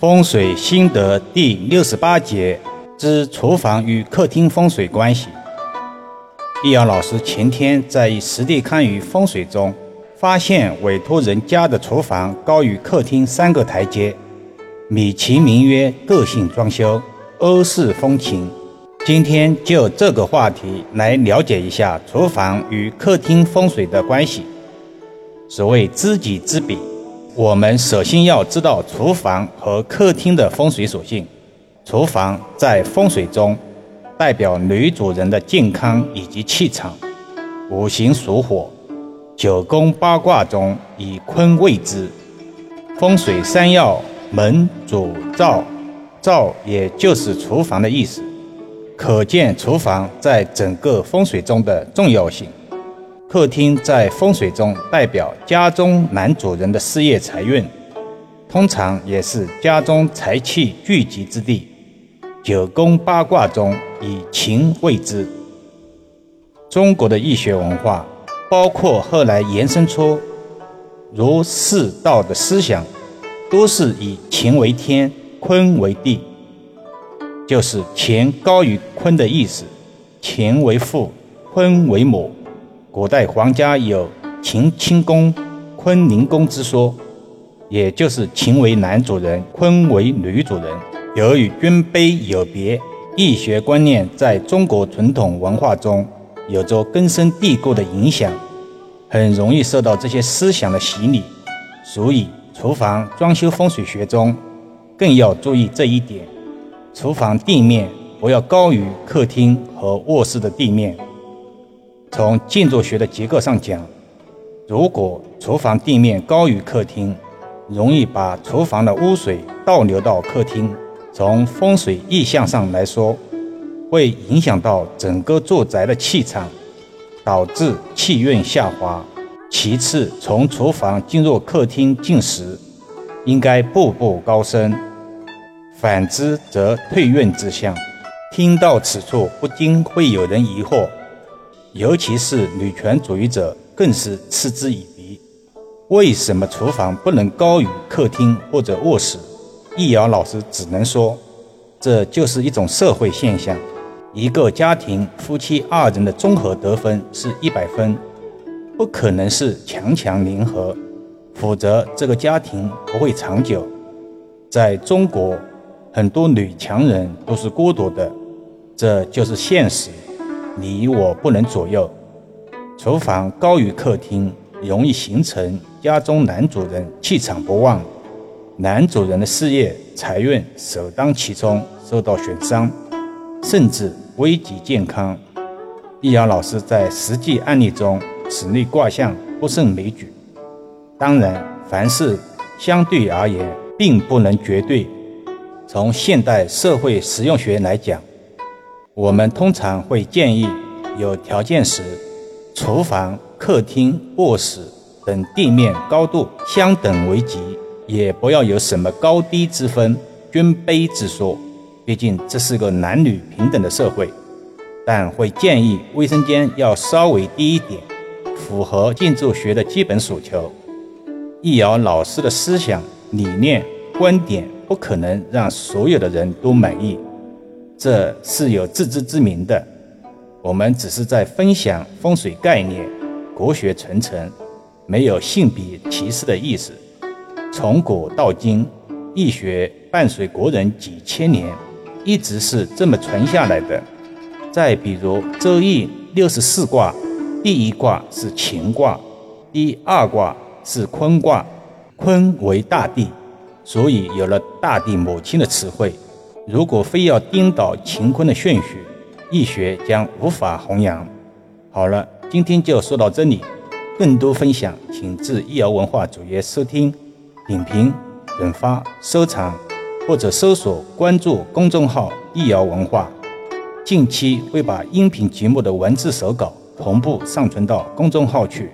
风水心得第六十八节之厨房与客厅风水关系。易阳老师前天在实地看于风水中，发现委托人家的厨房高于客厅三个台阶，美其名曰个性装修，欧式风情。今天就这个话题来了解一下厨房与客厅风水的关系。所谓知己知彼。我们首先要知道厨房和客厅的风水属性。厨房在风水中代表女主人的健康以及气场，五行属火，九宫八卦中以坤位之。风水三要：门、主、灶。灶也就是厨房的意思，可见厨房在整个风水中的重要性。客厅在风水中代表家中男主人的事业财运，通常也是家中财气聚集之地。九宫八卦中以情为之。中国的易学文化，包括后来延伸出儒释道的思想，都是以情为天，坤为地，就是乾高于坤的意思。乾为父，坤为母。古代皇家有乾清宫、坤宁宫之说，也就是乾为男主人，坤为女主人。由于尊卑有别，易学观念在中国传统文化中有着根深蒂固的影响，很容易受到这些思想的洗礼。所以，厨房装修风水学中更要注意这一点：厨房地面不要高于客厅和卧室的地面。从建筑学的结构上讲，如果厨房地面高于客厅，容易把厨房的污水倒流到客厅。从风水意象上来说，会影响到整个住宅的气场，导致气运下滑。其次，从厨房进入客厅进食，应该步步高升；反之则退运之象。听到此处，不禁会有人疑惑。尤其是女权主义者更是嗤之以鼻。为什么厨房不能高于客厅或者卧室？易遥老师只能说，这就是一种社会现象。一个家庭夫妻二人的综合得分是一百分，不可能是强强联合，否则这个家庭不会长久。在中国，很多女强人都是孤独的，这就是现实。你我不能左右。厨房高于客厅，容易形成家中男主人气场不旺，男主人的事业财运首当其冲受到损伤，甚至危及健康。易阳老师在实际案例中，此类卦象不胜枚举。当然，凡事相对而言，并不能绝对。从现代社会实用学来讲。我们通常会建议，有条件时，厨房、客厅、卧室等地面高度相等为吉，也不要有什么高低之分、尊卑之说。毕竟这是个男女平等的社会。但会建议卫生间要稍微低一点，符合建筑学的基本诉求。易遥老师的思想理念观点，不可能让所有的人都满意。这是有自知之明的，我们只是在分享风水概念，国学传承，没有性别歧视的意思。从古到今，易学伴随国人几千年，一直是这么传下来的。再比如《周易》六十四卦，第一卦是乾卦，第二卦是坤卦，坤为大地，所以有了大地母亲的词汇。如果非要颠倒乾坤的顺序，易学将无法弘扬。好了，今天就说到这里。更多分享，请至易瑶文化主页收听、点评、转发、收藏，或者搜索关注公众号“易瑶文化”。近期会把音频节目的文字手稿同步上传到公众号去。